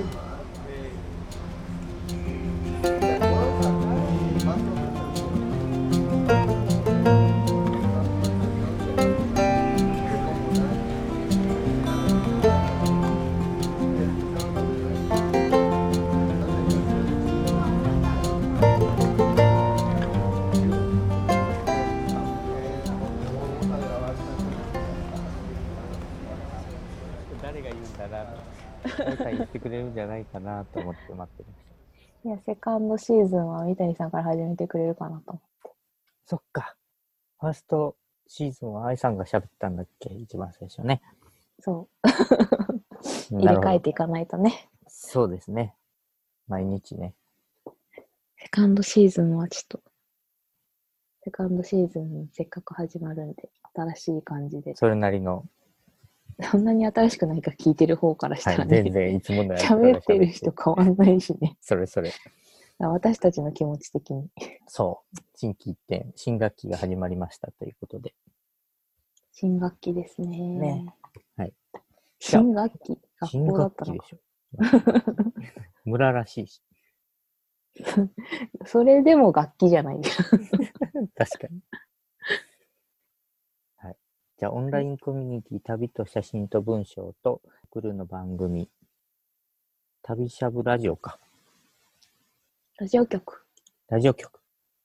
誰ないかなと思って待ってました。いや、セカンドシーズンは三谷さんから始めてくれるかなと思って。そっか。ファーストシーズンは愛さんが喋ったんだっけ？一番最初ね。そう。入れ替えていかないとね。そうですね。毎日ね。セカンドシーズンはちょっと、セカンドシーズンせっかく始まるんで、新しい感じで。それなりの、そんなに新しくないか聞いてる方からしたはい、らね。全然いつもの喋ってる人変わんないしね。それそれ。私たちの気持ち的に。そう。新規一点、新学期が始まりましたということで。新学期ですね。ねはい。新学期？新学校だったのか。学期でしょ。村らしいし。それでも楽器じゃない。確かに。はい。じゃあ、オンラインコミュニティ、旅と写真と文章と送るの番組、旅しゃぶラジオか。ラジオ局。ラジオ局。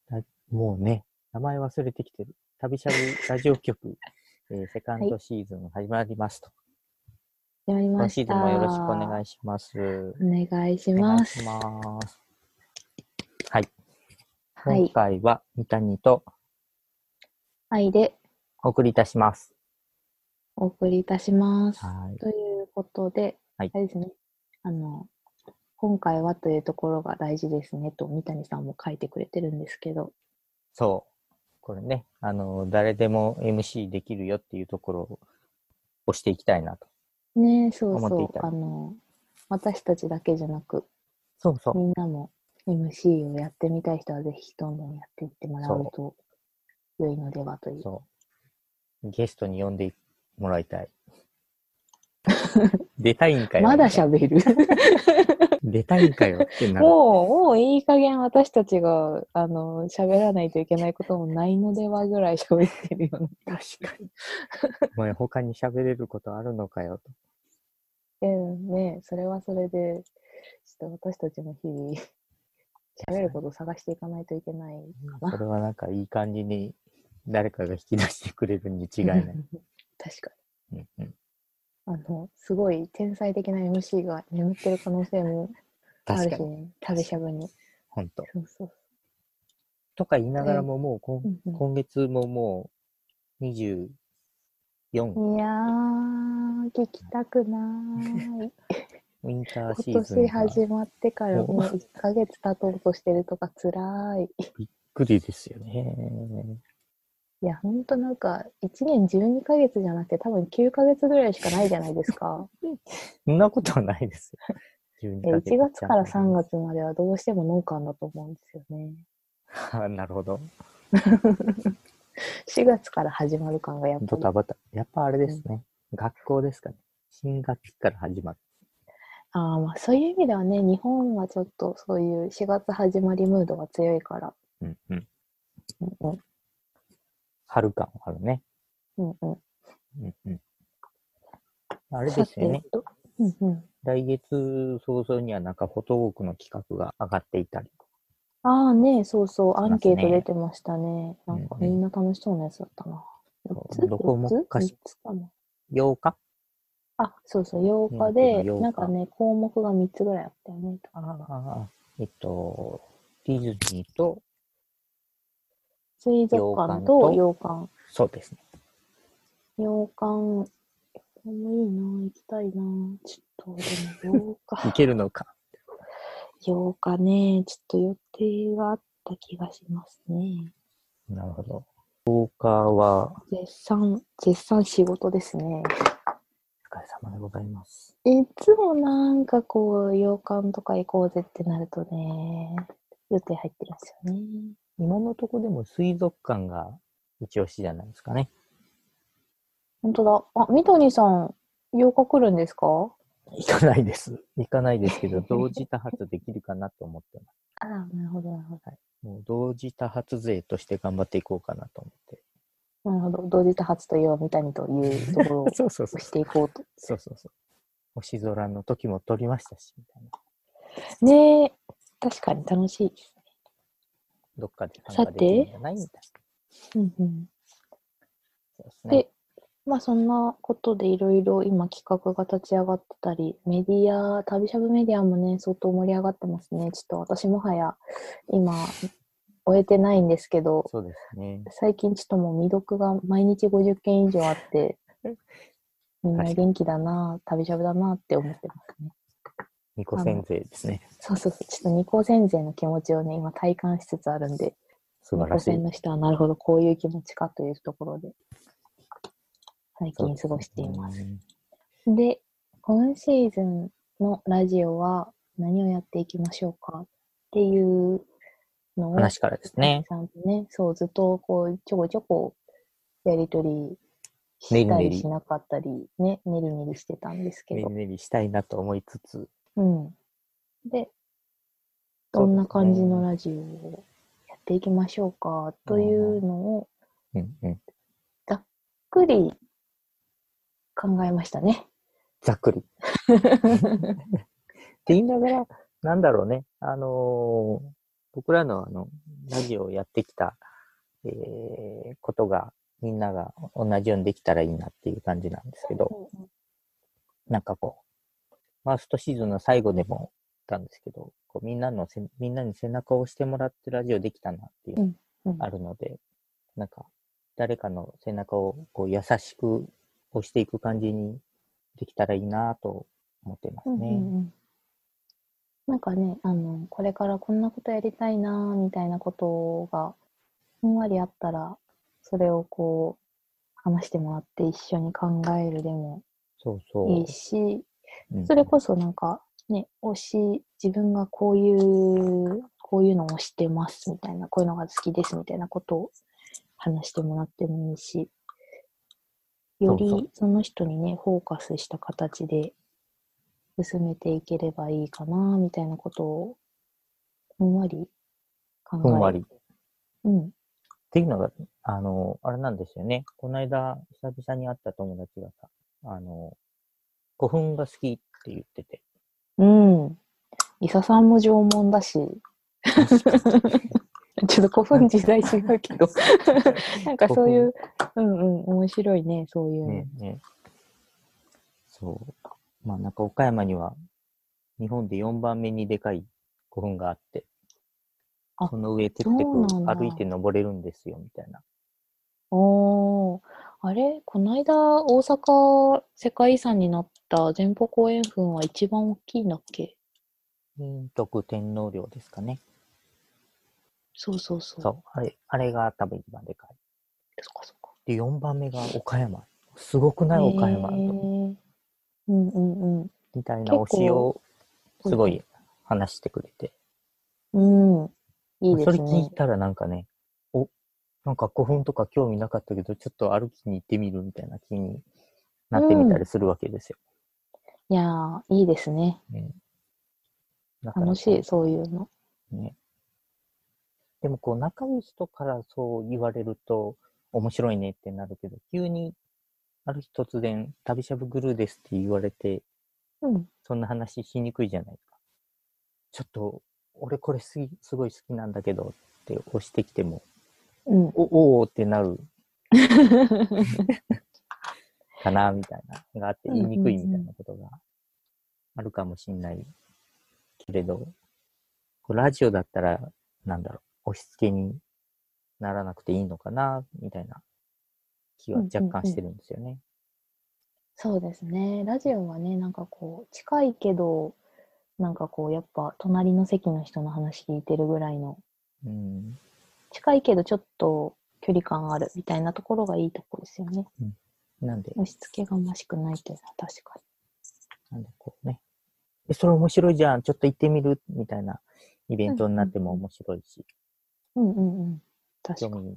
ラもうね、名前忘れてきてる。旅しゃぶラジオ局、えーセカンドシーズン始まりますと。始まりました。今シーズンもよろしくお願いします。お願いしお願ます。いします。はい。はい。今回は三谷と愛でお送りいたします。お送りいたします。はい。ということで、はいあれですね。あの、今回はというところが大事ですねと、三谷さんも書いてくれてるんですけど、そう。これね、あの、誰でも MC できるよっていうところを押していきたいなと。ねそうそ、思っていうたあの、私たちだけじゃなく、そうそう。みんなも MC をやってみたい人はぜひどんどんやっていってもらうと良いのではという。そう。ゲストに呼んでもらいたい。出たいんかよ。まだ喋る 出たいんかよってなる。もう、もういい加減私たちが、あの、喋らないといけないこともないのではぐらい喋ってるよね。確かに。お前他に喋れることあるのかよと。でね、それはそれで、ちょっと私たちも日々、喋ることを探していかないといけないかな。それはなんかいい感じに誰かが引き出してくれるに違いない。確かうんうん、に。あの、すごい天才的な MC が眠ってる可能性もあ。るしね、旅しゃぶに。本当。そうそう。とか言いながらももううんうん今月ももう24、いやー、聞きたくない。ウィンターシ今年ーズンがびっ始まってからおもう1ヶ月経とうとしてるとか辛い。くりですよね。いや、ほんとなんか、1年12ヶ月じゃなくて多分9ヶ月ぐらいしかないじゃないですか。そんなことはないですよ。12えヶ月1月から3月まではどうしても農家だと思うんですよね。あなるほど。4月から始まる感がやっぱり。ドタバタ。やっぱあれですね。学校ですかね。新学期から始まる。ああ、まあそういう意味ではね、日本はちょっとそういう4月始まりムードが強いから。うんうん。うんうん。春感あるね。うんうん。うんうん。あれですよね。うんうん。来月早々にはなんかフォトウォークの企画が上がっていたり。ああね、そうそう、アンケート出てましたね。なんかみんな楽しそうなやつだったな。そう4つ？どこも ?4 つ？かし ?3 つかな。8日？あ、そうそう、8日2で、月の8日なんかね、項目が3つぐらいあったよね。ああ、えっと、ディズニーと、水族館と洋館。そうですね。洋館、これもいいな、行きたいな。ちょっと、でも8日。いけるのか。8日ね、ちょっと予定があった気がしますね。なるほど。10日は、絶賛、絶賛仕事ですね。お疲れ様でございます。いつもなんかこう、洋館とか行こうぜってなるとね、予定入ってるんですよね。今のとこでも水族館が一押しじゃないですかね。本当だ。あ、三谷さん、8日来るんですか？行かないです。行かないですけど、同時多発できるかなと思ってます。あら、なるほど、なるほもう同時多発勢として頑張っていこうかなと思って。ど。なるほど。同時多発といえば三谷というところを そうそうそう。していこうと。そうそうそう。星空の時も撮りましたし、みたいな。ねえ、確かに楽しいですね。どっかで参加できるんじゃないみたいうんうん。な。そうですねで。、まあそんなことでいろいろ今企画が立ち上がってたり、メディア、旅しゃぶメディアもね、相当盛り上がってますね。ちょっと私もはや今、終えてないんですけど、そうですね。最近ちょっともう未読が毎日50件以上あって、みんな元気だな、旅しゃぶだなって思ってますね。ニコ先生ですね。そうそうそう、ちょっと二個先生の気持ちをね、今体感しつつあるんで、素晴らしい二個線。の人はなるほど、こういう気持ちかというところで、最近過ごしています。うんで、今シーズンのラジオは何をやっていきましょうかっていうのを、話からですね。さんとね、そう、ずっとこう、ちょこちょこやりとりしたりしなかったり、ね、ねりねりしてたんですけどねり、ねりしたいなと思いつつ、うん。で、どんな感じのラジオをやっていきましょうかというのを、うんうん、ざっくり考えましたね。ざっくり。って言いながら、なんだろうね、あのー僕らのあの、ラジオをやってきた、えーことが、みんなが同じようにできたらいいなっていう感じなんですけど、なんかこう、ファーストシーズンの最後でも言ったんですけど、こうみんなのせ、みんなに背中を押してもらってラジオできたなっていうのうんがあるので、なんか、誰かの背中をこう優しく押していく感じにできたらいいなと思ってますうんね。うんうんなんかね、あの、これからこんなことやりたいなみたいなことが、ふんわりあったら、それをこう、話してもらって一緒に考えるでも。いいし、うんそれこそなんかね、推し、自分がこういう、こういうのを推してますみたいな、こういうのが好きですみたいなことを話してもらってもいいし、よりその人にね、フォーカスした形で進めていければいいかな、みたいなことを、ふんわり考えふんわり。っうん。ていうのが、あの、あれなんですよね。この間、久々に会った友達がさ、あの、古墳が好きって言ってて、うん。伊佐さんも縄文だし、ちょっと古墳時代違うけど、なんかそういう、うんうん、面白いね、そういうの。ね、ね。そう。まあなんか岡山には、日本で4番目にでかい古墳があって、あその上テクテク歩いて登れるんですよ、みたいな。おー、あれ？この間、大阪世界遺産になった前方後円墳は一番大きいんだっけ？陰徳天皇陵ですかね。そうそうそう。そう。あれ、あれが多分一番でかい。そっかそっか。で、4番目が岡山。すごくない岡山と。うんうんうん。みたいな推しをすごい話してくれて。うん。いいでそれすね。聞いたらなんかね、お、なんか古墳とか興味なかったけど、ちょっと歩きに行ってみるみたいな気になってみたりするわけですよ。いやー、いいですね。ね楽しい、そういうの。ね。でもこう仲いい人からそう言われると面白いねってなるけど、急にある日突然旅しゃぶグルーですって言われて、うん。そんな話しにくいじゃないか。ちょっと、俺これすぎすごい好きなんだけどって押してきても、うん。お、おーってなる かな、みたいな、があって言いにくいみたいなことがあるかもしんないけれど、こうラジオだったら、なんだろう、押し付けにならなくていいのかな、みたいな気は若干してるんですよね。そうですね。ラジオはね、なんかこう、近いけど、なんかこう、やっぱ、隣の席の人の話聞いてるぐらいの、うん。近いけどちょっと距離感あるみたいなところがいいところですよね。なんで、押し付けがましくないというのは確かなんでこうね。え、それ面白いじゃん、ちょっと行ってみる？みたいなイベントになっても面白いし、に。うんうんうん。確かに。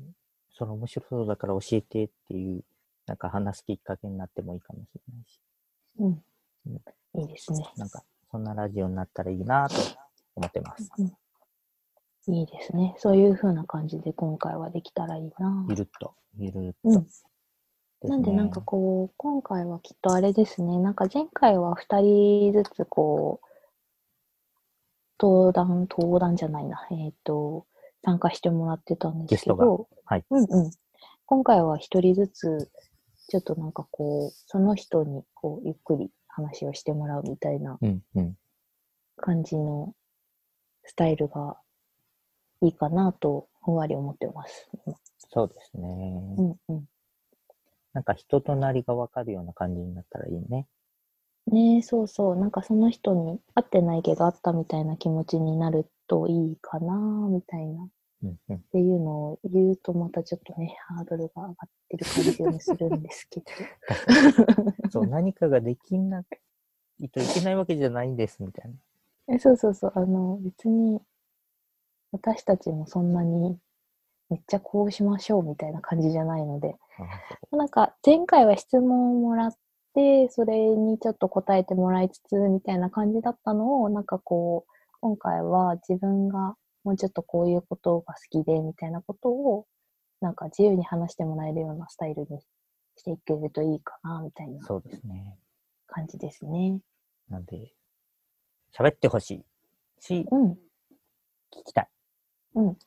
それ面白そうだから教えてっていう、なんか話すきっかけになってもいいかもしれないし。うん。いいですね。なんか、そんなラジオになったらいいなと思ってます。うん、いいですね。そういう風な感じで今回はできたらいいな。ゆるっと、ゆるっと。うんなんでなんかこう、今回はきっとあれですね。なんか前回は2人ずつこう、登壇、登壇じゃないな。えっ、と、参加してもらってたんですけど、はい。うんうん。今回は1人ずつ、ちょっとなんかこう、その人にこう、ゆっくり話をしてもらうみたいな。感じのスタイルがいいかなと、ふんわり思ってます。そうですね。うんうん。なんか人となりがわかるような感じになったらいいね。ねえ、そうそう。なんかその人に会ってないけど会ったみたいな気持ちになるといいかな、みたいな。っうん、うん。ていうのを言うとまたちょっとね、ハードルが上がってる感じにするんですけど。そう、何かができないといけないわけじゃないんです、みたいな。えそうそうそう。あの、別に私たちもそんなにめっちゃこうしましょうみたいな感じじゃないので。あなんか前回は質問をもらって、それにちょっと答えてもらいつつみたいな感じだったのを、なんかこう、今回は自分がもうちょっとこういうことが好きでみたいなことを、なんか自由に話してもらえるようなスタイルにしていけるといいかな、みたいなそうですね。感じですね。なんで、喋ってほしいし、うん、聞きたい。うん。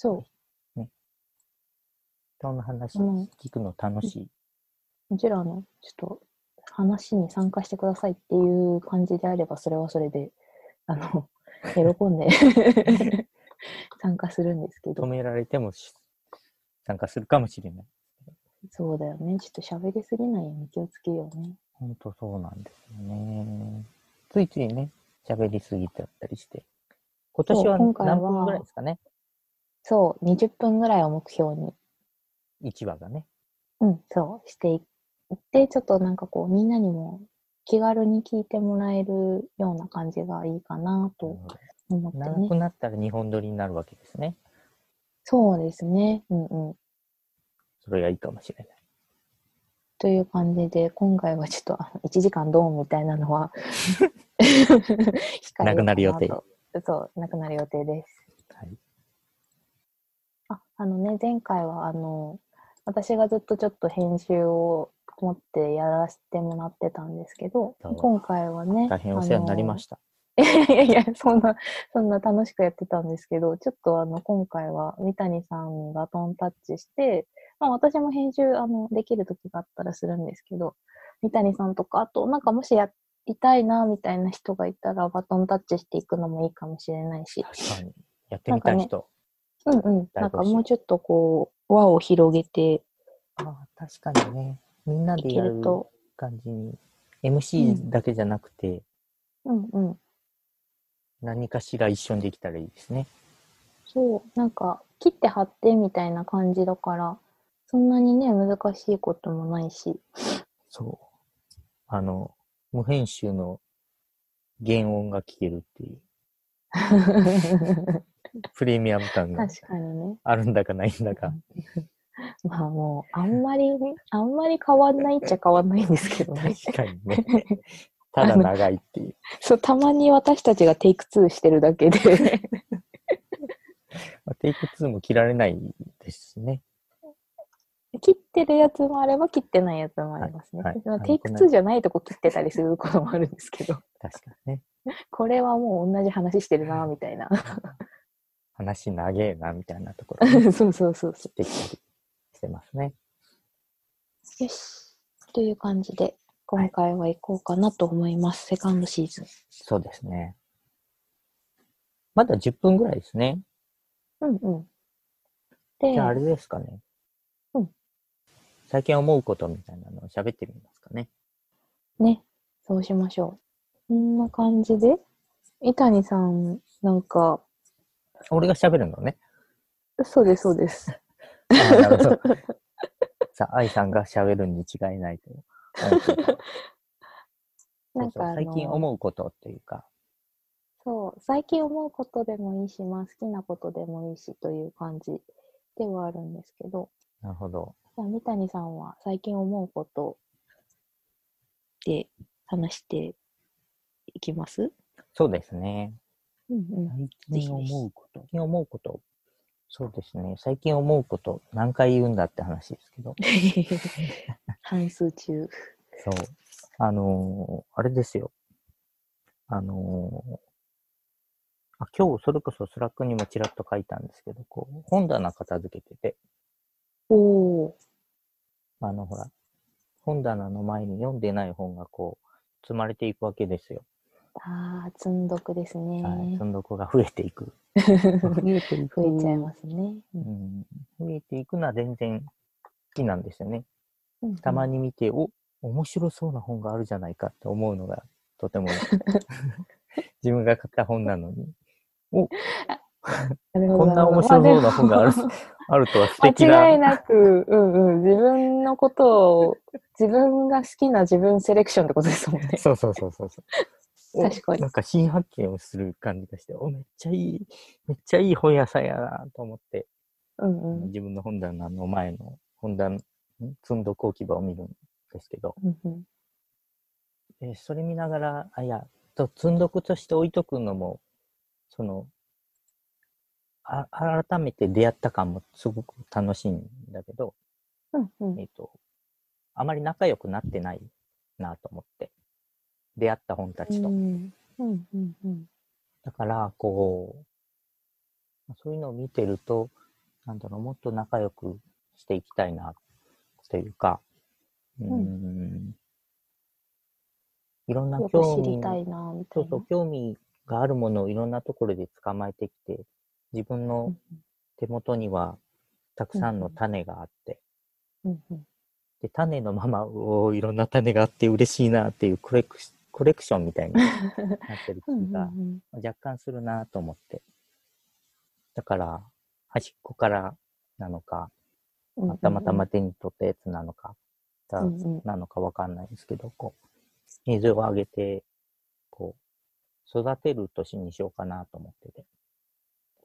そ人の話うん聞くの楽しい？う。もちろん、あの、ちょっと話に参加してくださいっていう感じであれば、それはそれで、あの、喜んで 参加するんですけど止。められてもし参加するかもしれない。そうだよね。ちょっと喋りすぎないように気をつけようね。ほんとそうなんですよね。ついついね、喋りすぎちゃったりして。今年は何分ぐらいですかね？そう、20分ぐらいを目標に、?1 話がね。うん、そう、していって、ちょっとなんかこう、みんなにも気軽に聞いてもらえるような感じがいいかなと思ってね長く。なったら2本撮りになるわけですね。そうですね。うんうん。それがいいかもしれない。という感じで、今回はちょっとあの1時間ドーンみたいなのは なくなる予定と。そう、なくなる予定です。はい。あ、あのね、前回はあの、私がずっとちょっと編集を持ってやらせてもらってたんですけど今回はね、大変お世話になりました。た。いやいや、そんな、そんな楽しくやってたんですけど、ちょっとあの、今回は三谷さんにバトンタッチして、まあ私も編集、あの、できる時があったらするんですけど、三谷さんとか、あと、なんかもしやりたいな、みたいな人がいたら、バトンタッチしていくのもいいかもしれないし、確かに。やってみたい人。うんうん。なんかもうちょっとこう、輪を広げてああ、確かにね。みんないでけやる感じに。MC だけじゃなくて、うんうん。何かしら一緒にできたらいいですね。そう、なんか、切って貼ってみたいな感じだから、そんなにね、難しいこともないし。そう。あの、無編集の原音が聞けるっていう、プレミアム感が確かにね。あるんだかないんだか。まあもう、あんまり、あんまり変わんないっちゃ変わんないんですけどね。確かにね。ただ長いっていう。そう、たまに私たちがテイク2してるだけで。まあテイク2も切られないですしね。切ってるやつもあれば切ってないやつもありますね。はいはいまあテイク2じゃないとこ切ってたりすることもあるんですけど、確かにね。これはもう同じ話してるな、みたいな。話長えな、みたいなところを そうそうそうそできたりしてますね。う。よし。という感じで、今回は行こうかなと思います。セカンドシーズン。そうですね。まだ10分ぐらいですね。うんうん。でじゃああれですかね。うん。最近思うことみたいなのを喋ってみますかね。ね、そうしましょう。こんな感じで、伊谷さん、なんか、俺が喋るのね。そうです、そうです。あーなるほど。さあ、愛さんが喋るに違いないと。なんか最近の、思うことっていうか、そう、最近思うことでもいいし、まあ好きなことでもいいしという感じではあるんですけど、なるほど。じゃあ三谷さんは最近思うことで話していきます？そうですね。最近思うこと。最近思うこと。そうですね。最近思うこと何回言うんだって話ですけど。反芻中。そう。あのーあれですよ。あのーあ、今日それこそスラックにもちらっと書いたんですけど、こう、本棚片付けてて、おお。あの、ほら、本棚の前に読んでない本がこう、積まれていくわけですよ。ああ、積んどくですね。はい。積んどくが増えていく。増えていく。増えちゃいますね。ううんん。増えていくのは全然好きなんですよね。うんたまに見て、お、面白そうな本があるじゃないかって思うのがとても 自分が買った本なのに、お、こんな面白そうな本がある、あるとは素敵な。間違いなく、うんうん、自分のことを、自分が好きな自分セレクションってことですもんね。そうそうそうそうそう。お確かに。なんか新発見をする感じがして、お、めっちゃいい、めっちゃいい本屋さんやなと思って、うんうん。自分の本棚の前の本棚、ん積んどく置き場を見るんですけど、うんうん。えーそれ見ながら、あ、いや、と積んどくとして置いとくのも、その、あ改めて出会った感もすごく楽しいんだけど、うんうん。えっ、と、あまり仲良くなってないなと思って、出会った本たちと。だから、こう、そういうのを見てると、なんだろう、もっと仲良くしていきたいな、というか、うーん、いろんな興味知りたいな、みたいうな。そそう、興味があるものをいろんなところで捕まえてきて、自分うのん。手元にはたくさんの種があって、うんうんで、種のまま、おーいろんな種があって嬉しいなっていうコレクシコレクションみたいになってる気 うんがうん若干するなと思って。だから、端っこからなのか、うんまあたまたま手に取ったやつなのか、だうんうんなのかわかんないですけど、こう、水をあげて、こう、育てる年にしようかなと思ってて。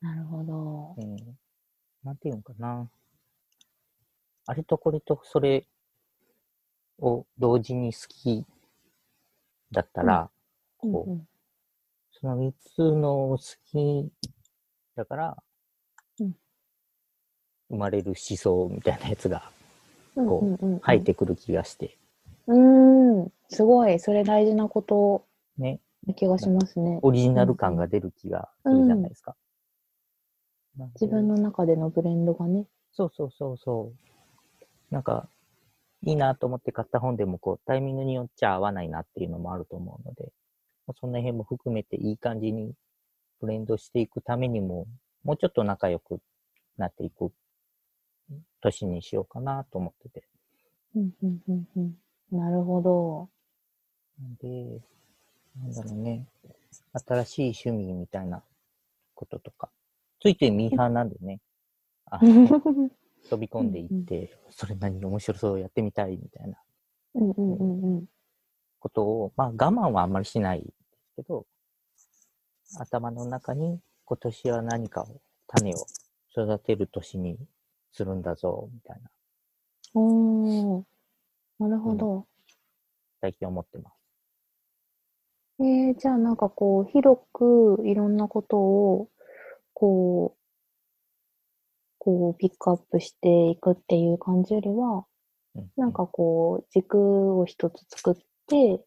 なるほど。うん。なんていうんかな。あれとこれとそれを同時に好きだったら、こう、うんうん。その三つの好きだから、うん。生まれる思想みたいなやつがうんこううんうん。うん入ってくる気がして、うーん、すごい、それ大事なこと。ね、な気がしますね。オリジナル感が出る気がするじゃないですか。なんで自分の中でのブレンドがね。そうそうそうそう。なんか、いいなと思って買った本でも、こう、タイミングによっちゃ合わないなっていうのもあると思うので、まあその辺も含めていい感じにブレンドしていくためにも、もうちょっと仲良くなっていく年にしようかなと思ってて。うんうんうんうんなるほど。で、なんだろうね、新しい趣味みたいなこととか、ついついミーハーなんでね、あ 飛び込んでいって、それ何面白そうやってみたいみたいな。うんうんうんうん。ことを、まあ我慢はあんまりしないですけど、頭の中に今年は何かを、種を育てる年にするんだぞ、みたいな、おー、なるほど。最近思ってます。えー、じゃあなんかこう、広くいろんなことを、こう、こう、ピックアップしていくっていう感じよりは、うん。なんかこう、軸を一つ作って、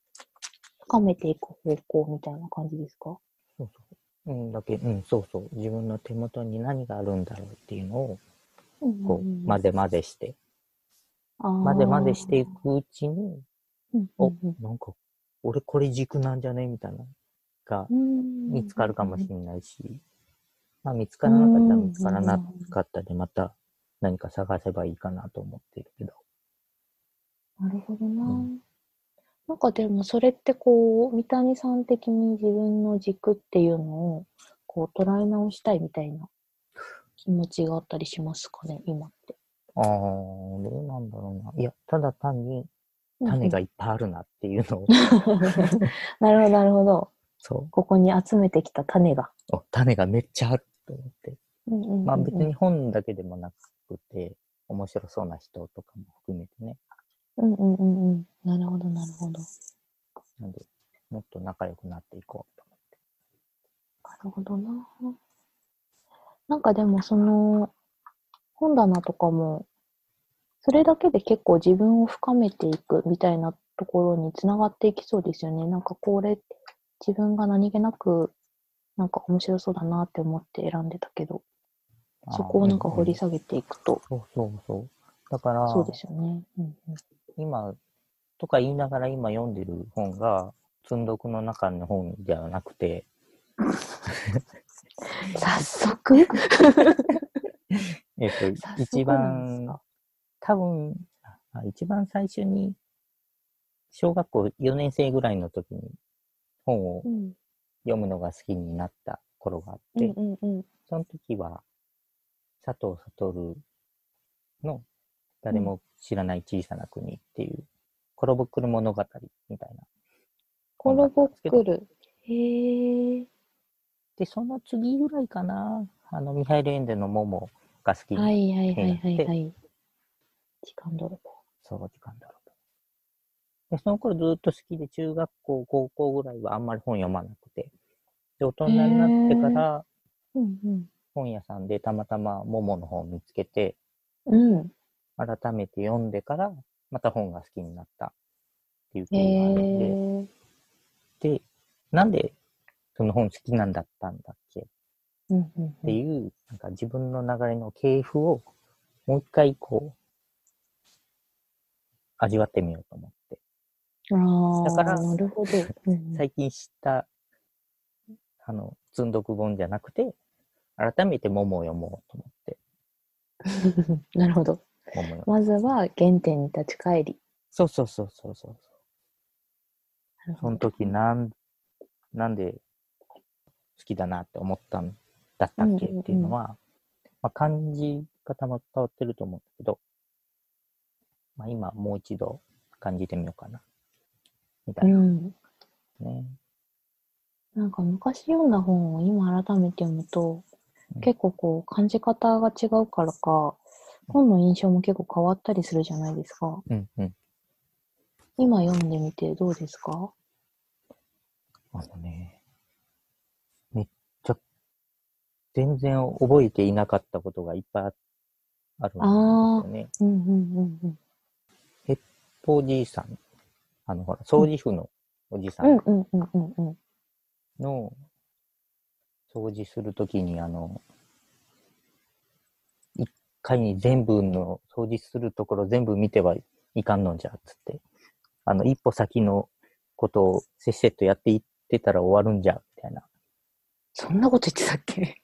深めていく方向みたいな感じですか？そうそう。うん、だけ、うん、そうそう。自分の手元に何があるんだろうっていうのを、こう、混ぜ混ぜして、混混ぜ混ぜしていくうちに、お、うんなんか、俺これ軸なんじゃね？みたいな、がうん見つかるかもしれないし、まあ見つからなかったらうん見つからなかったで、また何か探せばいいかなと思ってるけど。なるほどな。うんなんかでもそれってこう、三谷さん的に自分の軸っていうのをこう捉え直したいみたいな気持ちがあったりしますかね、今って。ああ、どうなんだろうな。いや、ただ単に種がいっぱいあるなっていうのを、なるほど、なるほど。そう。ここに集めてきた種が。お、種がめっちゃあると思って。うんうんうんうんまあ別に本だけでもなくて、面白そうな人とかも含めてね。うんうんうんうん。なるほど、なるほど。なんで、もっと仲良くなっていこうと思って。なるほどな。なんかでもその、本棚とかも、それだけで結構自分を深めていくみたいなところにつながっていきそうですよね。なんかこれ、自分が何気なく、なんか面白そうだなって思って選んでたけど、そこをなんか掘り下下げていくと、そうそうそう。だから、そうですよね。うんうん。今、とか言いながら今読んでる本が、積んどくの中の本ではなくて、早速？えっと、一番か、多分、あ一番最初に、小学校4年生ぐらいの時に本をうん読むのが好きになった頃があっうて、んうんうん。その時は、佐藤悟の誰も知らない小さな国っていう、コロボックル物語みたいな。コロボクル。へえ。で、その次ぐらいかな、あの、ミハイル・エンデのモモが好きに、はいはいはいはいではい。時間泥棒。そう、時間だろうと。で、その頃ずっと好きで、中学校、高校ぐらいはあんまり本読まなくて、で、大人になってから、うんうん。本屋さんでたまたまモモの本を見つけて、うん。改めて読んでから、また本が好きになったっていう経へ緯があるんで、え。で、なんでその本好きなんだったんだっけ？っうんうんていう、なんか自分の流れの系譜をもう一回こう、味わってみようと思って。だからなるほど。最近知った、あの、積んどく本じゃなくて、改めて桃を読もうと思って、なるほど。まずは原点に立ち返り。そうそうそうそうそう。その時なん、なんで好きだなって思ったんだったっけうんうんうんっていうのは、まあ、感じ方も伝わってると思うんだけど、まあ、今もう一度感じてみようかな。みたいうな、ん。ね。なんか昔読んだ本を今改めて読むとうん、結構こう感じ方が違うからか、本の印象も結構変わったりするじゃないですか。うんうん。今読んでみてどうですか？あのね、めっちゃ、全然覚えていなかったことがいっぱいああるんですよね。うんうんうんうん。おじいさん、あの、ほら、掃除婦のおじさうんんうんうんうんうん。の掃除するときに、あの、一回に全部の掃除するところ全部見てはいかんのんじゃ、つって。あの、一歩先のことをせっせとやっていってたら終わるんじゃ、みたいな。そんなこと言ってたっけ？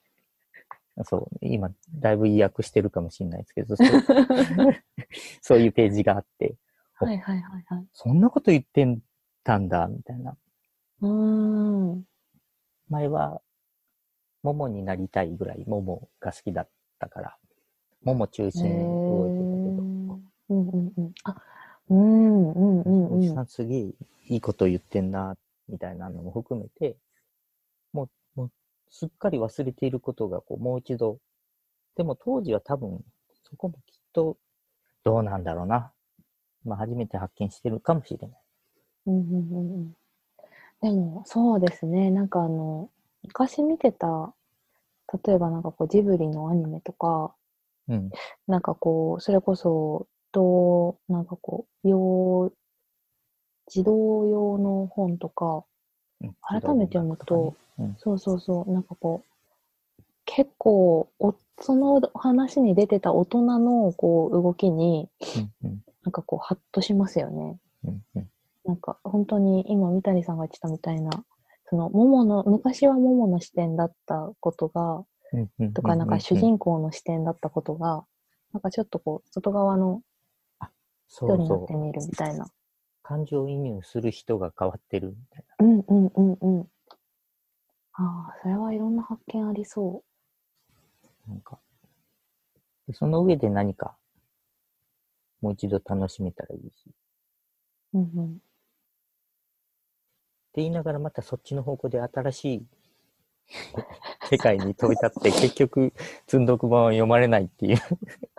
そう、今、だいぶ意訳してるかもしれないですけど、そう そういうページがあって、はいはいはいはい。そんなこと言ってたんだ、みたいな。うーん。前は、モモになりたいぐらい、モモが好きだったから、モモ中心に動いてたけど、うんうんうん。あ、うんうんうんうんおじさ。んすげえいいこと言ってんな、みたいなのも含めて、もう、もうすっかり忘れていることが、こう、もう一度、でも当時は多分、そこもきっと、どうなんだろうな。まあ、初めて発見してるかもしれない。うんうんうんうん。でも、そうですね。なんかあの、昔見てた、例えばなんかこうジブリのアニメとか、うん。なんかこう、それこそ、と、なんかこう、用、児童用の本とか、うん改めて読むと、うん。そうそうそう、なんかこう、結構、おその話に出てた大人のこう動きに、うん。うん。なんかこう、ハッとしますよね。うん。うん。なんか本当に今三谷さんが言ってたみたいな、その桃の、昔は桃の視点だったことが。とかなんか主人公の視点だったことが、なんかちょっとこう、外側の人になってみるみたいな。う。感情移入する人が変わってるみたいうんうんうんうん。ああ、それはいろんな発見ありそな。なんか、でその上で何か、もう一度楽しめたらいいし。う。うんうん。って言いながらまたそっちの方向で新しい世界に飛び立って 結局積んどく本を読まれないっていう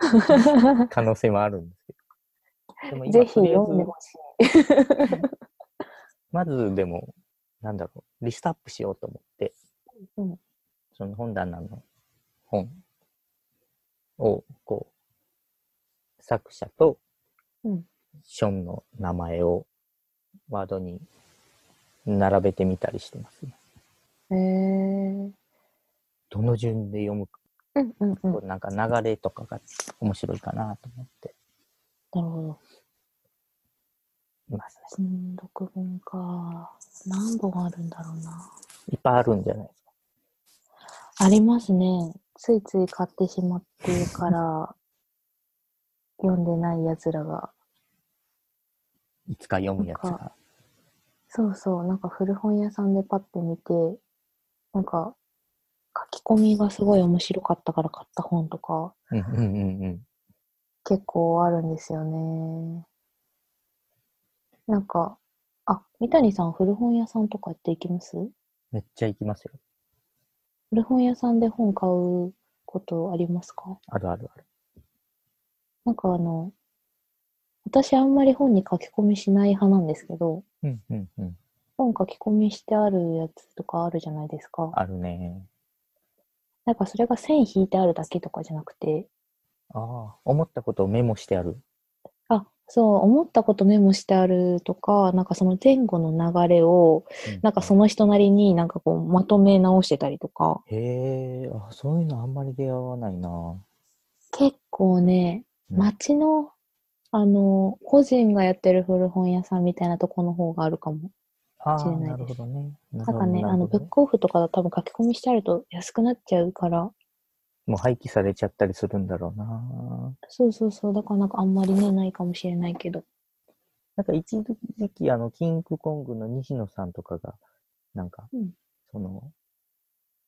可能性もあるんですけど。でも今ぜひ読んでほしい。まずでも、なんだろう、リストアップしようと思って、うん。その本棚の本を、こう、作者とうん、ションの名前をワードに並べてみたりしてますね。へえ。どの順で読むか、うんうんうん。なんか流れとかが面白いかなと思ってなるほど。いますね。積読本か。何本あるんだろうな。いっぱいあるんじゃないですか。ありますね。ついつい買ってしまってから、読んでない奴らが。いつか読むやつが。そうそう、なんか古本屋さんでパッて見て、なんか、書き込みがすごい面白かったから買った本とか、うんうんうんうん。結構あるんですよね。なんか、あ、三谷さん古本屋さんとか行って行きます？めっちゃ行きますよ。古本屋さんで本買うことありますか？あるあるある。なんかあの、私あんまり本に書き込みしない派なんですけど、うんうんうん。本書き込みしてあるやつとかあるじゃないですか。あるね。なんかそれが線引いてあるだけとかじゃなくて、ああ、思ったことをメモしてある。あ、そう、思ったことメモしてあるとか、なんかその前後の流れを、なんかその人なりになんかこうまとめ直してたりとか、へえ、あ、そういうのあんまり出会わないな。結構ね、うん街の、あの、個人がやってる古本屋さんみたいなとこの方があるかも。しれないですなるほどね。ななんかね、あの、ブックオフとかだと多分書き込みしてあると安くなっちゃうから、もう廃棄されちゃったりするんだろうな。そうそうそう、だからなんかあんまりね、ないかもしれないけど。なんか一時期、あの、キングコングの西野さんとかが、なんか、うんその、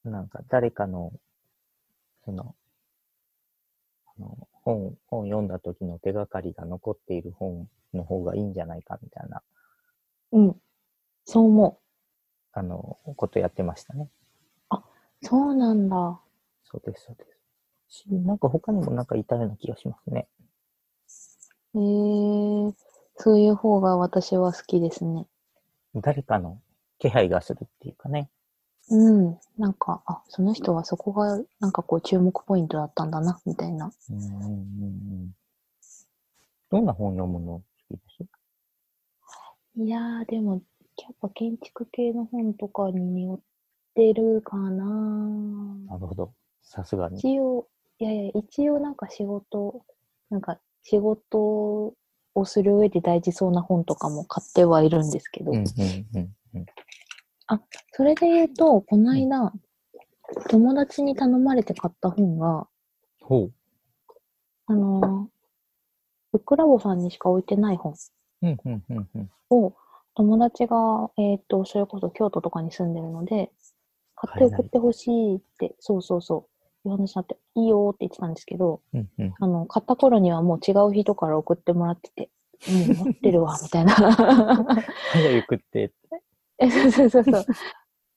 なんか誰かの、その、あの、本、本読んだ時の手がかりが残っている本の方がいいんじゃないかみたいな、うん。そう思あの、ことやってましたね。う。そうなんだ。そうです、そうです。しなんか他にもなんかいたような気がしますね。へえー、そういう方が私は好きですね。誰かの気配がするっていうかね。うん。なんか、あ、その人はそこが、なんかこう注目ポイントだったんだな、みたいな。うんうんうんうん。どんな本読むの好きです？いやー、でも、やっぱ建築系の本とかに寄ってるかななるほど。さすがに。一応、いやいや、一応なんか仕事、なんか仕事をする上で大事そうな本とかも買ってはいるんですけど、うんうんうんうん。それで言うと、この間、友達に頼まれて買った本が、ほう。あのー、ブックラボさんにしか置いてない本うんうんうんうん。を、友達が、えっ、と、それこそ京都とかに住んでるので、買って送ってほしいって、そうそうそう、いう話になって、いいよって言ってたんですけど、うんうん。あの、買った頃にはもう違う人から送ってもらってて、うん、持ってるわ、みたいな。早くって。え、そうそうそうそう。っ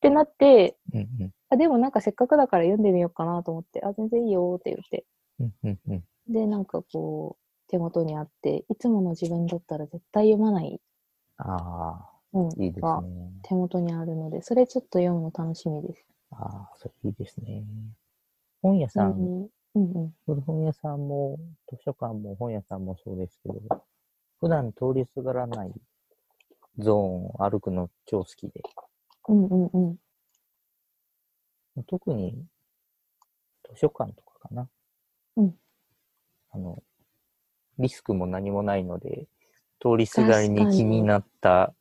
てなって、うんうん。あ、でもなんかせっかくだから読んでみようかなと思って、あ、全然いいよって言って。うんうんうん。で、なんかこう、手元にあって、いつもの自分だったら絶対読まないあ本あ、いいですがね。手元にあるので、それちょっと読むの楽しみです。ああ、それいいですね。本屋さん、うんうんうん。古本屋さんも、図書館も本屋さんもそうですけど、普段通りすがらないゾーンを歩くの超好きで、うんうんうん。特に図書館とかかな。うん。あの、リスクも何もないので、通りすがりに気になった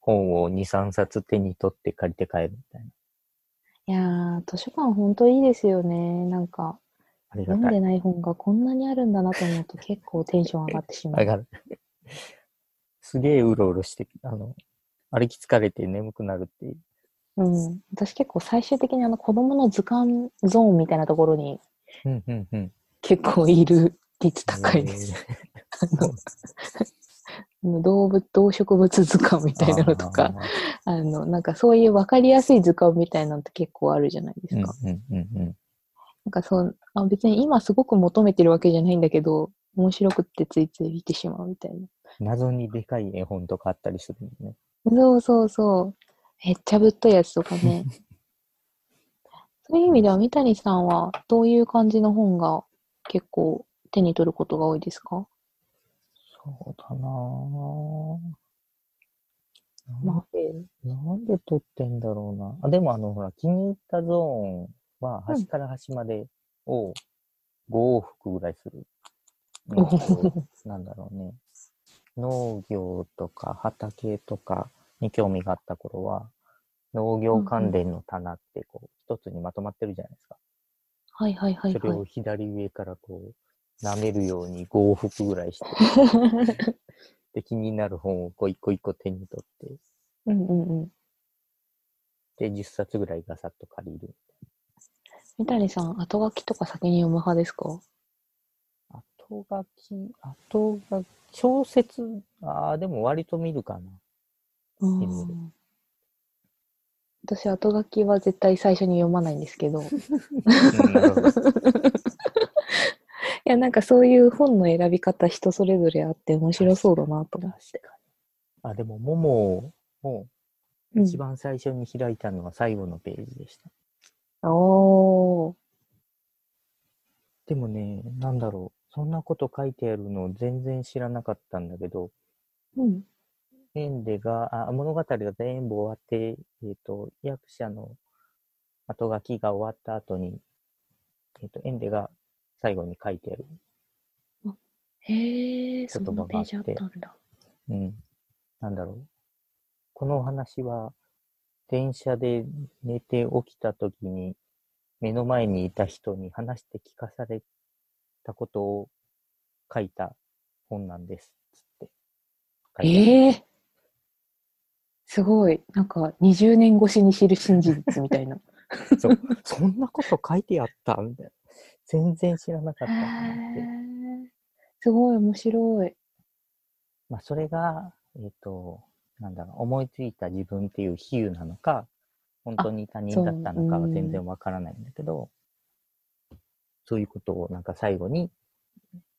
本を2、3冊手に取って借りて帰るみたいな。いやー、図書館ほんといいですよね。なんか。読んでない本がこんなにあるんだなと思うと結構テンション上がってしまう。上がる。すげえうろうろして、あの、歩き疲れて眠くなるっていう。うん。私結構最終的にあの子供の図鑑ゾーンみたいなところにうん、うん、うん。結構いる率高いです。あの 動物、動植物図鑑みみたいなのとか、。あの、なんかそういう分かりやすい図鑑みたいなのって結構あるじゃないですうん、か。うん、うん、うん。なんかそう、あ別に今すごく求めてるわけじゃないんだけど、面白くってついつい見てしまうみたいな。謎にでかい絵本とかあったりするのね。そうそうそう。めっちゃぶっといやつとかね。そういう意味では、三谷さんはどういう感じの本が結構手に取ることが多いですか？そうだなぁ。まなんで、なんで撮ってんだろうな。あ、でもあの、ほら、気に入ったゾーンは、うん端から端までを5往復ぐらいする。お ーなんだろうね。農業とか畑とかに興味があった頃は、農業関連の棚ってこう、一つにまとまってるじゃないですか。はいはいはいそれをはい。左上からこう、舐めるように5往復ぐらいして、で、気になる本をこう一個一個手に取って、うんうんうん。で、10冊ぐらいガサッと借りる。三谷さん、後書きとか先に読む派ですか？後書き、後書き、小説、ああ、でも割と見るかな。うん見る私、後書きは絶対最初に読まないんですけど。いや、なんかそういう本の選び方人それぞれあって面白そうだなと思って。あ、でも、ももをうん一番最初に開いたのは最後のページでした。おー。でもね、なんだろう。そんなこと書いてあるの全然知らなかったんだけど、うん。エンデが、あ物語が全部終わって、えっ、と、役者の後書きが終わった後に、えっ、と、エンデが最後に書いてある。へえ、そん言葉があってなページあったんだ。うん。なんだろう。このお話は、電車で寝て起きた時に、目の前にいた人に話して聞かされたことを書いた本なんです。つって。ええすごい。なんか、20年越しに知る真実みたいな。そう。そんなこと書いてあったみたいな。全然知らなかったとへ思って。えすごい面白い。まあ、それが、えっ、と、なんだろう、思いついた自分っていう比喩なのか、本当に他人だったのかは全然わからないんだけど、そういうことをなんか最後に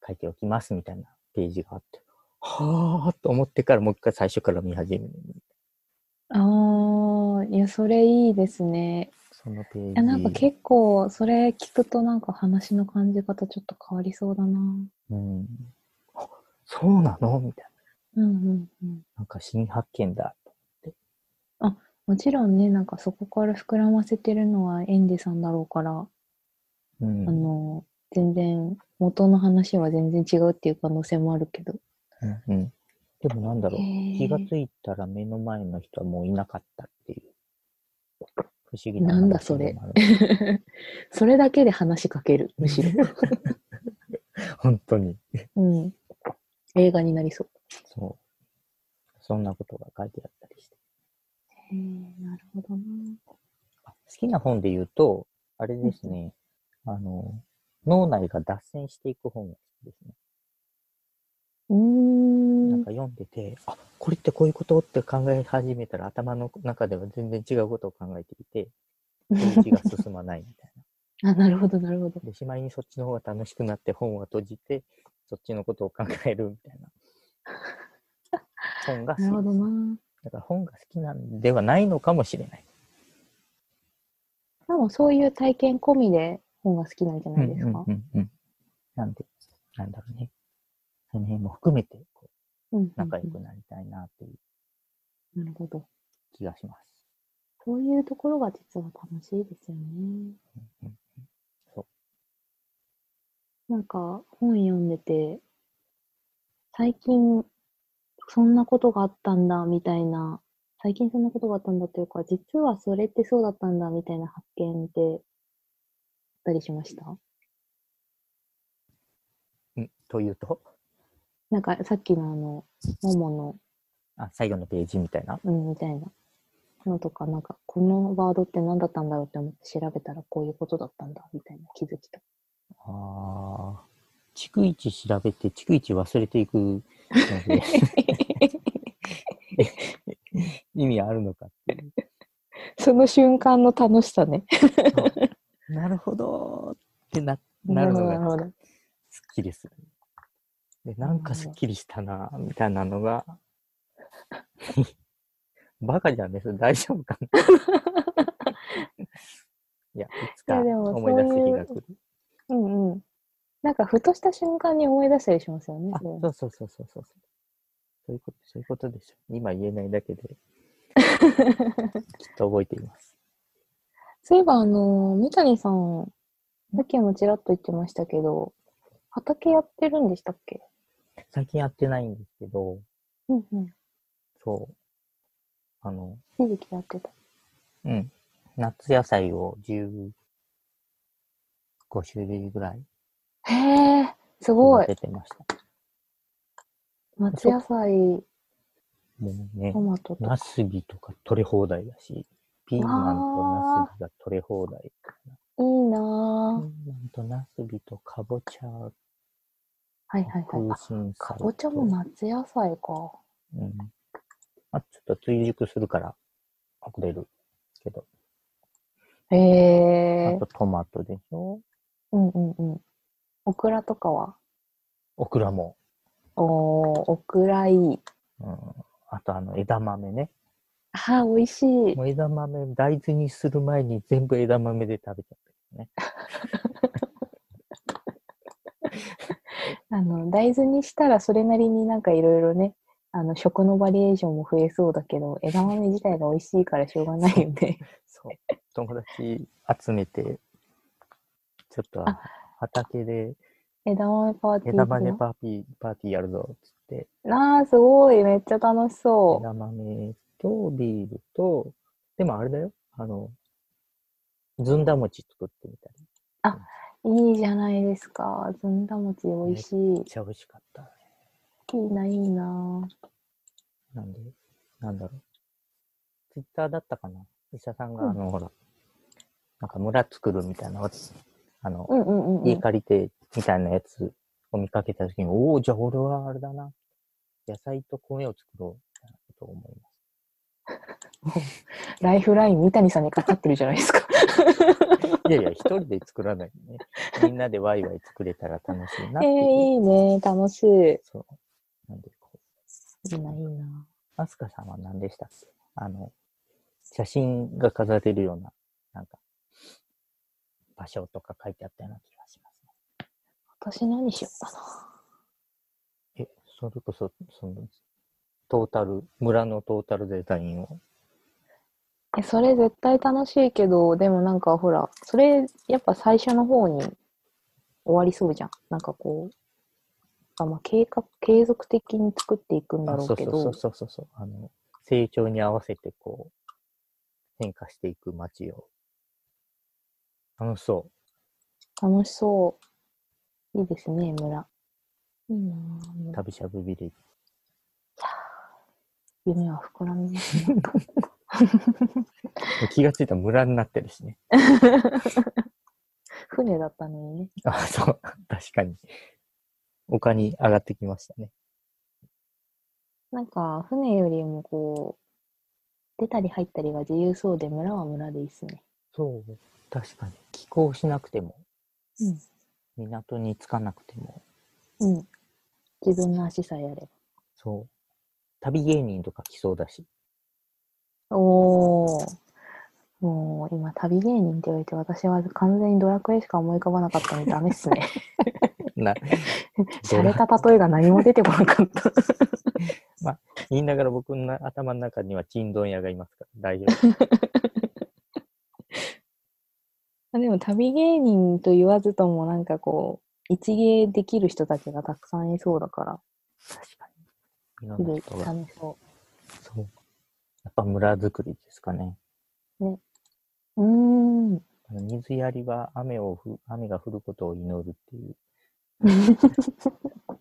書いておきますみたいなページがあって、はぁーと思ってからもう一回最初から見始める。ああ、いや、それいいですね。そのページ。いや、なんか結構、それ聞くとなんか話の感じ方ちょっと変わりそうだな。うん。あそうなの？みたいな。うんうんうん。なんか新発見だ。もちろんね、なんかそこから膨らませてるのはエンデさんだろうから、うん。あの、全然、元の話は全然違うっていう可能性もあるけど。うんうん。でもなんだろう。気がついたら目の前の人はもういなかったっていう。不思議ななんだそれ。それだけで話しかける、むしろ。本当に。うん。映画になりそう。そう。そんなことが書いてあったりして。へえ、なるほどな。あ好きな本で言うと、あれですね。あの、脳内が脱線していく本が好きですね。うーん。なんか読んでて、あ、これってこういうことって考え始めたら頭の中では全然違うことを考えていて、ページが進まないみたいな。あ、なるほど、なるほど。で、しまいにそっちの方が楽しくなって本を閉じて、そっちのことを考えるみたいな。本が好きなるほど。な。だから本が好きなんではないのかもしれない。でもそういう体験込みで本が好きなんじゃないですか？うん。うんうんうん。なんで、なんだろうね。その辺も含めて、こううんうんうん仲良くなりたいなっていうなるほど。気がします。そういうところが実は楽しいですよね。うんうんそう。なんか本読んでて、最近そんなことがあったんだみたいな、最近そんなことがあったんだというか、実はそれってそうだったんだみたいな発見ってあったりしました？うん、というと、なんかさっきのあの、ももの、あ、最後のページみたいな？うん、みたいなのとか、なんかこのワードって何だったんだろうって思って調べたらこういうことだったんだみたいな気づきとか。ああ、逐一調べて、逐一忘れていくので、意味あるのかっていう。その瞬間の楽しさね。なるほどってな、なるのがっきりする。で、なんかすっきりしたな、みたいなのが、バカじゃんね、それ大丈夫かな。いや、いつか思い出す日が来る。うんうん。なんか、ふとした瞬間に思い出したりしますよね。あ、そうそうそうそうそう。そういうこと、そういうことでしょ。今言えないだけで、きっと覚えています。そういえば、あの、三谷さん、さっきもちらっと言ってましたけど、畑やってるんでしたっけ？最近やってないんですけど、うんうん。そう。あの、一時期やってた。うん。夏野菜を15種類ぐらいへえ、すごい。出てました。夏野菜、もうねト、マトとか。ナスビとか取れ放題だし、ピーマンとナスビが取れ放題。いいなぁ。ピーマンとナスビとかぼちゃ、はいはいはい。かぼちゃも夏野菜か。うん。あ、ちょっと追熟するから遅れるけど。へえあと。トマトでしょ？うんうんうん。オクラとかは？オクラも。おー、オクラいい。うん。あとあの枝豆ね。あー、美味しい。もう枝豆、大豆にする前に全部枝豆で食べちゃったよね。あの、大豆にしたらそれなりになんかいろいろね、あの、食のバリエーションも増えそうだけど、枝豆自体が美味しいからしょうがないよね。そう。友達集めて、ちょっとあ畑で枝豆パーティー枝豆ーパーティー、パーティーやるぞ、つって、あー、すごい。めっちゃ楽しそ枝豆とビールと、でもあれだよ、あの、ずんだ餅作ってみたり。う。いいじゃないですか。ずんだ餅美味しい。めっちゃ美味しかったね。いいな、いいな。なんで、なんだろう。ツイッターだったかな？医者さんが、うんあの、ほら、なんか村作るみたいな、あの、うんうんうん、う家ん。借りてみたいなやつを見かけたときに、おお、じゃあ俺はあれだな。野菜と米を作ろう、みたいなことを思います。ライフライン三谷さんにかかってるじゃないですか。いやいや、一人で作らないでね。みんなでワイワイ作れたら楽しいなっえー、ていう。いいね。楽しい。いそう。なんで、こう、いな、いいな。アスカさんは何でしたっけ？あの、写真が飾れるような、なんか、場所とか書いてあったような気がしますね。私何しようかな。え、それこそ、その、トータル、村のトータルデザインを。え、それ絶対楽しいけど、でもなんかほら、それやっぱ最初の方に終わりそうじゃん。なんかこう、あまあ、計画、継続的に作っていくんだろうけど、そうそうそうそうそう。あの、成長に合わせてこう、変化していく街を。楽しそ楽しそう。いいですね、村。いいな旅しゃぶビレッジ。夢は膨らみますね。気がついたら村になってるしね。船だったのにね。あ、そう。確かに。丘に上がってきましたね。なんか、船よりもこう、出たり入ったりが自由そうで、村は村でいいっすね。そう。確かに。寄港しなくても、うん。港に着かなくても、うん。自分の足さえあれそう。旅芸人とか来そうだし。ば。おー。もう、今、旅芸人って言われて、私は完全にドラクエしか思い浮かばなかったので、ダメっすね。な、洒落た例えが何も出てこなかった。言いながら僕の頭の中にはチンドン屋がいますから大丈夫。あでも、旅芸人と言わずとも、なんかこう、一芸できる人たちがたくさんいそうだから、確かに。いろすごんない人が。楽しそそう。やっぱ村づくりですかね。う。うーん。あの水やりは雨をふ、雨が降ることを祈るっていう。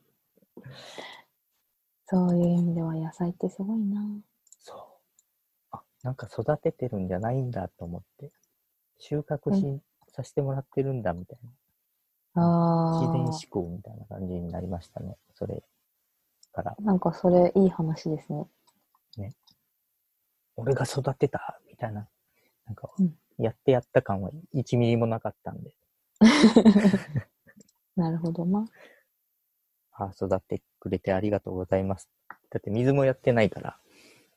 そういう意味では野菜ってすごいな。そう。あ、なんか育ててるんじゃないんだと思って。収穫し、させてもらってるんだみたいな。あ自然思あ。考みたいな感じになりましたね。それから、なんかそれいい話ですね。俺が育てた？みたいな。なんかうん、やってやった感は1ミリもなかったんで。なるほどな。あ育ってくれてありがとうございます。だって水もやってないから、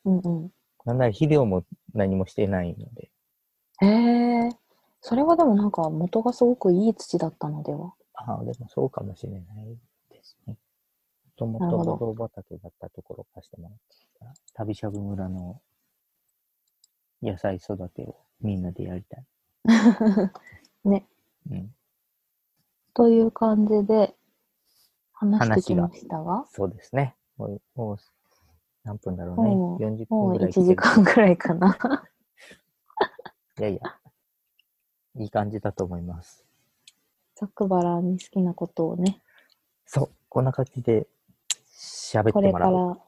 うんうん。なんなら肥料も何もしてないので、へえ。それはでもなんか元がすごくいい土だったのでは。ああ、でもそうかもしれないともとぶどう畑だったところを貸してもらってた、旅しゃぶ村の野菜育てをみんなでやりたい。ね。うん。という感じで話してきましたが、そうですね。もう、もう何分だろもうね。40もう分ぐらい1時間ぐらいかな。いやいや、いい感じだと思います。ざくばらに好きなことをね、そう、こんな感じで喋っこれから、てもらう。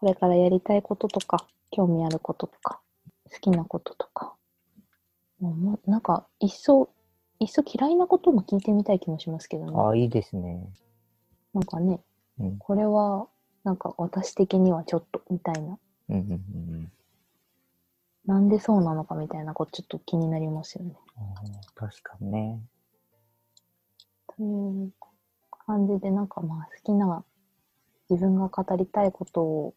これからやりたいこととか、興味あることとか、好きなこととか、もうなんか、いっそ、いっそ嫌いなことも聞いてみたい気もしますけどね。ああ、いいですね。なんかね、うん。これは、なんか私的にはちょっと、みたいな。うんうんうんうん。なんでそうなのかみたいなことちょっと気になりますよね。確かにね。という感じで、なんかまあ好きな、自分が語りたいことを、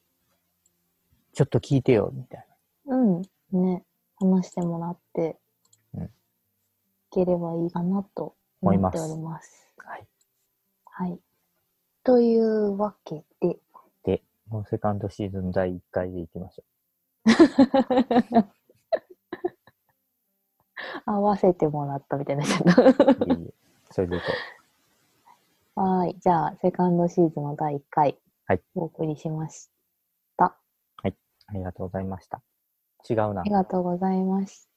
ちょっと聞いてよ、みたいうん、ね、話してもらって、うんいければいいかなと思っております。な。はい。はい。というわけで、で、もうセカンドシーズン第1回でいきましょ 合わせてもらったみたいになっちゃっ。いえいえ。それでいこはーい。じゃあ、セカンドシーズンの第1回、はいお送りしました。う。ありがとうございました。違うなあり。がとうございまし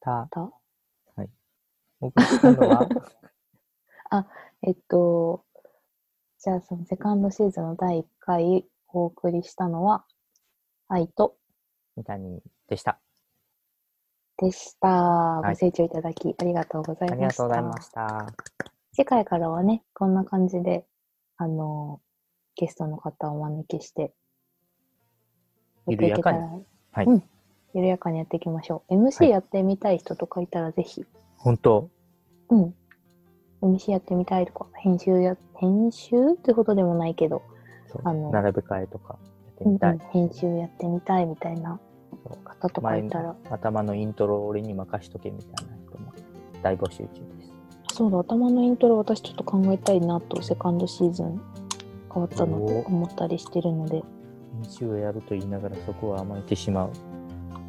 たた。お送りしたのは、えっと、じゃあ、そのセカンドシーズンの第1回お送りしたのは、愛と？三谷でした。でした。いご清聴いただきありがとうございありがました。とうございました。次回からはね、こんな感じで、あの、ゲストの方をお招きして、緩やかにはいらうん。緩やかにやっていきましょう。は MC いやってみたい人とかいたらぜひ、本当うん。MC やってみたいとか、編集や、編集ってことでもないけど、そうあの並べ替えとかやってうんみたい。うん編集やってみたいみたいな方とか前いたらの、頭のイントロを俺に任しとけみたいな人も大募集中です。そうだ、頭のイントロ私ちょっと考えたいなと、セカンドシーズン変わったのでおー思ったりしてるので、編集をやると言いながらそこは甘えてしまう。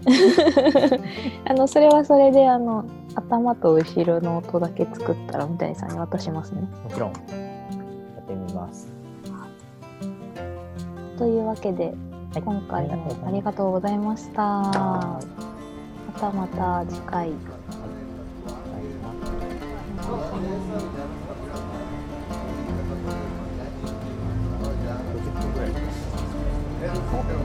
あの、それはそれで、あの、頭と後ろの音だけ作ったら、三谷さんに渡しますね。もちろん、やってみます。というわけで、はい今回もありがとうございました。またまた次回。Ele morreu.